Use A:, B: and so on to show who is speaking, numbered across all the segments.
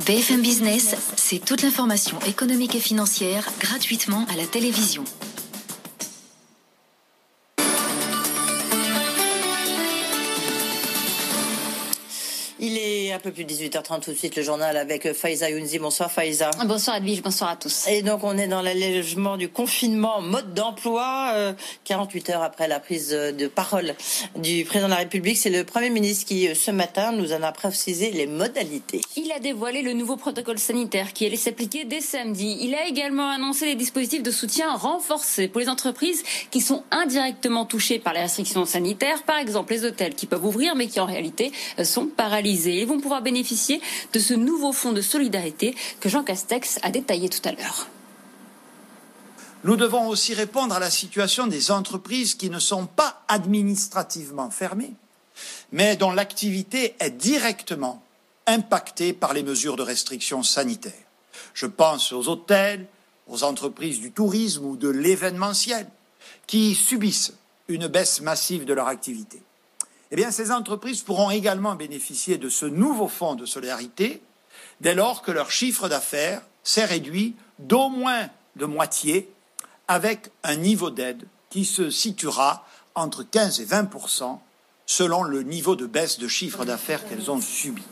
A: BFM Business, c'est toute l'information économique et financière gratuitement à la télévision.
B: Un peu plus de 18h30 tout de suite, le journal avec Faiza Younzi. Bonsoir Faiza.
C: Bonsoir Edwige, bonsoir à tous.
B: Et donc on est dans l'allègement du confinement, mode d'emploi, 48 euh, heures après la prise de parole du président de la République. C'est le Premier ministre qui, euh, ce matin, nous en a précisé les modalités.
C: Il a dévoilé le nouveau protocole sanitaire qui allait s'appliquer dès samedi. Il a également annoncé les dispositifs de soutien renforcés pour les entreprises qui sont indirectement touchées par les restrictions sanitaires, par exemple les hôtels qui peuvent ouvrir mais qui en réalité euh, sont paralysés. Ils vont pouvoir bénéficier de ce nouveau fonds de solidarité que Jean Castex a détaillé tout à l'heure.
D: Nous devons aussi répondre à la situation des entreprises qui ne sont pas administrativement fermées, mais dont l'activité est directement impactée par les mesures de restriction sanitaire. Je pense aux hôtels, aux entreprises du tourisme ou de l'événementiel, qui subissent une baisse massive de leur activité eh ces entreprises pourront également bénéficier de ce nouveau fonds de solidarité dès lors que leur chiffre d'affaires s'est réduit d'au moins de moitié avec un niveau d'aide qui se situera entre 15 et 20% selon le niveau de baisse de chiffre d'affaires qu'elles ont subi.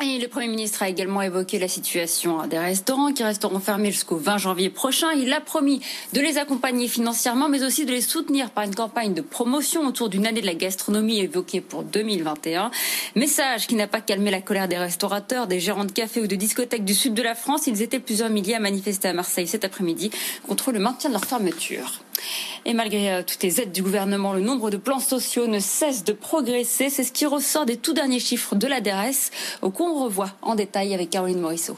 C: Le Premier ministre a également évoqué la situation des restaurants qui resteront fermés jusqu'au 20 janvier prochain. Il a promis de les accompagner financièrement, mais aussi de les soutenir par une campagne de promotion autour d'une année de la gastronomie évoquée pour 2021. Message qui n'a pas calmé la colère des restaurateurs, des gérants de cafés ou de discothèques du sud de la France. Ils étaient plusieurs milliers à manifester à Marseille cet après-midi contre le maintien de leur fermeture. Et malgré euh, toutes les aides du gouvernement, le nombre de plans sociaux ne cesse de progresser. C'est ce qui ressort des tout derniers chiffres de la DRS, au qu'on revoit en détail avec Caroline Morisseau.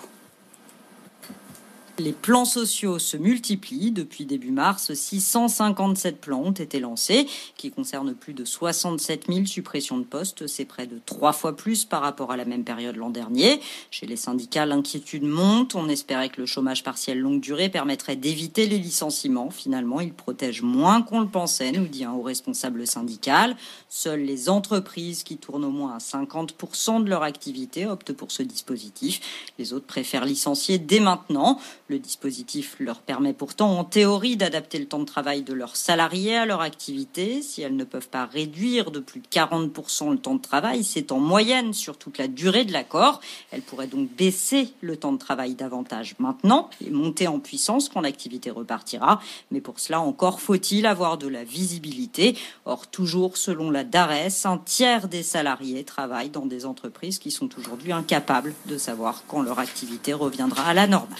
E: Les plans sociaux se multiplient. Depuis début mars, 657 plans ont été lancés, qui concernent plus de 67 000 suppressions de postes. C'est près de trois fois plus par rapport à la même période l'an dernier. Chez les syndicats, l'inquiétude monte. On espérait que le chômage partiel longue durée permettrait d'éviter les licenciements. Finalement, il protège moins qu'on le pensait, nous dit un haut responsable syndical. Seules les entreprises qui tournent au moins à 50% de leur activité optent pour ce dispositif. Les autres préfèrent licencier dès maintenant. Le dispositif leur permet pourtant en théorie d'adapter le temps de travail de leurs salariés à leur activité. Si elles ne peuvent pas réduire de plus de 40% le temps de travail, c'est en moyenne sur toute la durée de l'accord. Elles pourraient donc baisser le temps de travail davantage maintenant et monter en puissance quand l'activité repartira. Mais pour cela, encore faut-il avoir de la visibilité. Or, toujours selon la DARES, un tiers des salariés travaillent dans des entreprises qui sont aujourd'hui incapables de savoir quand leur activité reviendra à la normale.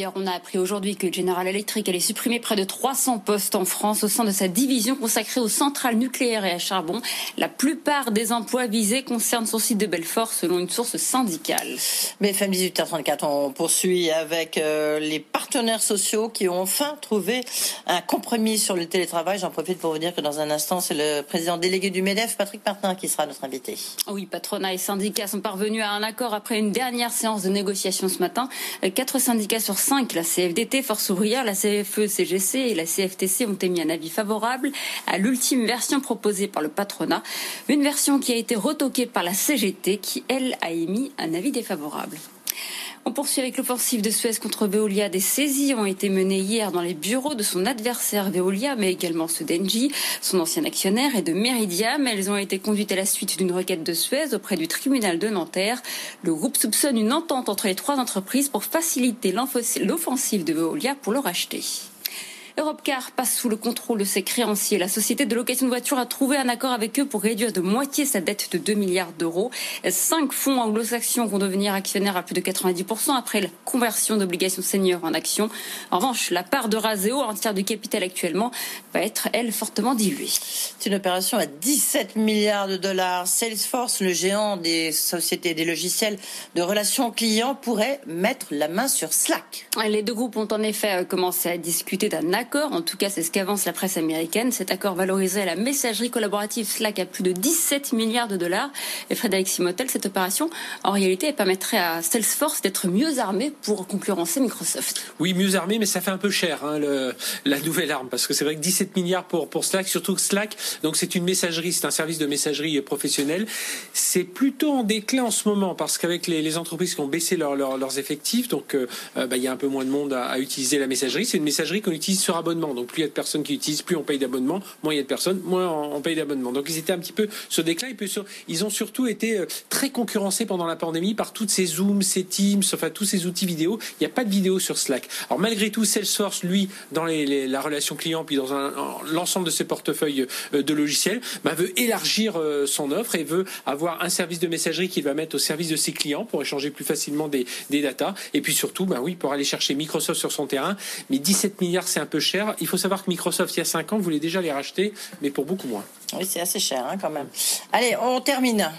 C: D'ailleurs, on a appris aujourd'hui que General Electric allait supprimer près de 300 postes en France au sein de sa division consacrée aux centrales nucléaires et à charbon. La plupart des emplois visés concernent son site de Belfort, selon une source syndicale.
B: BFM 18h34, on poursuit avec euh, les partenaires sociaux qui ont enfin trouvé un compromis sur le télétravail. J'en profite pour vous dire que dans un instant, c'est le président délégué du MEDEF, Patrick Martin, qui sera notre invité.
C: Oui, patronat et syndicats sont parvenus à un accord après une dernière séance de négociation ce matin. Euh, quatre syndicats sur 5, la CFDT, Force ouvrière, la CFE, CGC et la CFTC ont émis un avis favorable à l'ultime version proposée par le patronat. Une version qui a été retoquée par la CGT qui, elle, a émis un avis défavorable. On poursuit avec l'offensive de Suez contre Veolia. Des saisies ont été menées hier dans les bureaux de son adversaire Veolia, mais également ceux d'Engie, son ancien actionnaire, et de Meridiam. Elles ont été conduites à la suite d'une requête de Suez auprès du tribunal de Nanterre. Le groupe soupçonne une entente entre les trois entreprises pour faciliter l'offensive de Veolia pour le racheter. Europcar passe sous le contrôle de ses créanciers. La société de location de voitures a trouvé un accord avec eux pour réduire de moitié sa dette de 2 milliards d'euros. Cinq fonds anglo-saxons vont devenir actionnaires à plus de 90% après la conversion d'obligations seniors en actions. En revanche, la part de Raseo, en tiers du capital actuellement, va être, elle, fortement diluée.
B: C'est une opération à 17 milliards de dollars. Salesforce, le géant des sociétés des logiciels de relations clients, pourrait mettre la main sur Slack.
C: Les deux groupes ont en effet commencé à discuter d'un accord en tout cas c'est ce qu'avance la presse américaine. Cet accord valoriserait la messagerie collaborative Slack à plus de 17 milliards de dollars. Et Frédéric Simotel, cette opération, en réalité, permettrait à Salesforce d'être mieux armé pour concurrencer Microsoft.
F: Oui, mieux armé, mais ça fait un peu cher, hein, le, la nouvelle arme, parce que c'est vrai que 17 milliards pour, pour Slack, surtout que Slack, donc c'est une messagerie, c'est un service de messagerie professionnelle. C'est plutôt en déclin en ce moment, parce qu'avec les, les, entreprises qui ont baissé leur, leurs effectifs, donc euh, bah, il y a un peu moins de monde à, à utiliser la messagerie. C'est une messagerie qu'on utilise sur abonnement. Donc plus il y a de personnes qui utilisent, plus on paye d'abonnement. Moins il y a de personnes, moins on paye d'abonnement. Donc ils étaient un petit peu sur déclin. Et puis ils ont surtout été euh, très concurrencés pendant la pandémie par toutes ces Zooms, ces Teams, enfin tous ces outils vidéo. Il n'y a pas de vidéo sur Slack. Alors malgré tout, Salesforce, lui, dans la relation client, puis dans l'ensemble de ses portefeuilles euh, de logiciels, bah, veut élargir euh, son offre et veut avoir un service de messagerie qu'il va mettre au service de ses clients pour échanger plus facilement des, des datas. Et puis surtout, bah oui, pour aller chercher Microsoft sur son terrain. Mais 17 milliards, c'est un peu Il faut savoir que Microsoft, il y a 5 ans, voulait déjà les racheter, mais pour beaucoup moins.
B: Oui, c'est assez cher hein, quand même. Allez, on termine.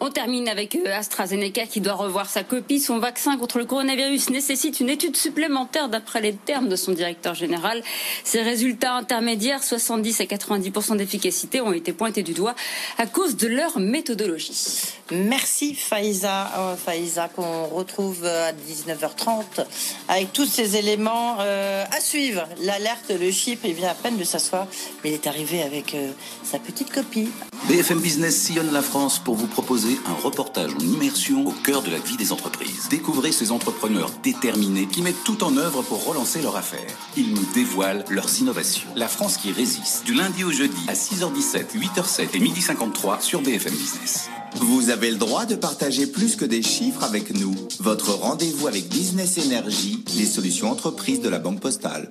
C: On termine avec euh, AstraZeneca qui doit revoir sa copie. Son vaccin contre le coronavirus nécessite une étude supplémentaire d'après les termes de son directeur général. Ses résultats intermédiaires, 70 à 90% d'efficacité, ont été pointés du doigt à cause de leur méthodologie.
B: Merci Faïza, euh, Faïza qu'on retrouve à 19h30 avec tous ces éléments euh, à suivre. L'alerte, le chiffre, il vient à peine de s'asseoir, mais il est arrivé avec sa petite copie.
G: BFM Business sillonne la France pour vous proposer un reportage en immersion au cœur de la vie des entreprises. Découvrez ces entrepreneurs déterminés qui mettent tout en œuvre pour relancer leur affaire. Ils nous dévoilent leurs innovations. La France qui résiste, du lundi au jeudi à 6h17, 8h07 et 12h53 sur BFM Business.
H: Vous avez le droit de partager plus que des chiffres avec nous. Votre rendez-vous avec Business Energy, les solutions entreprises de la Banque Postale.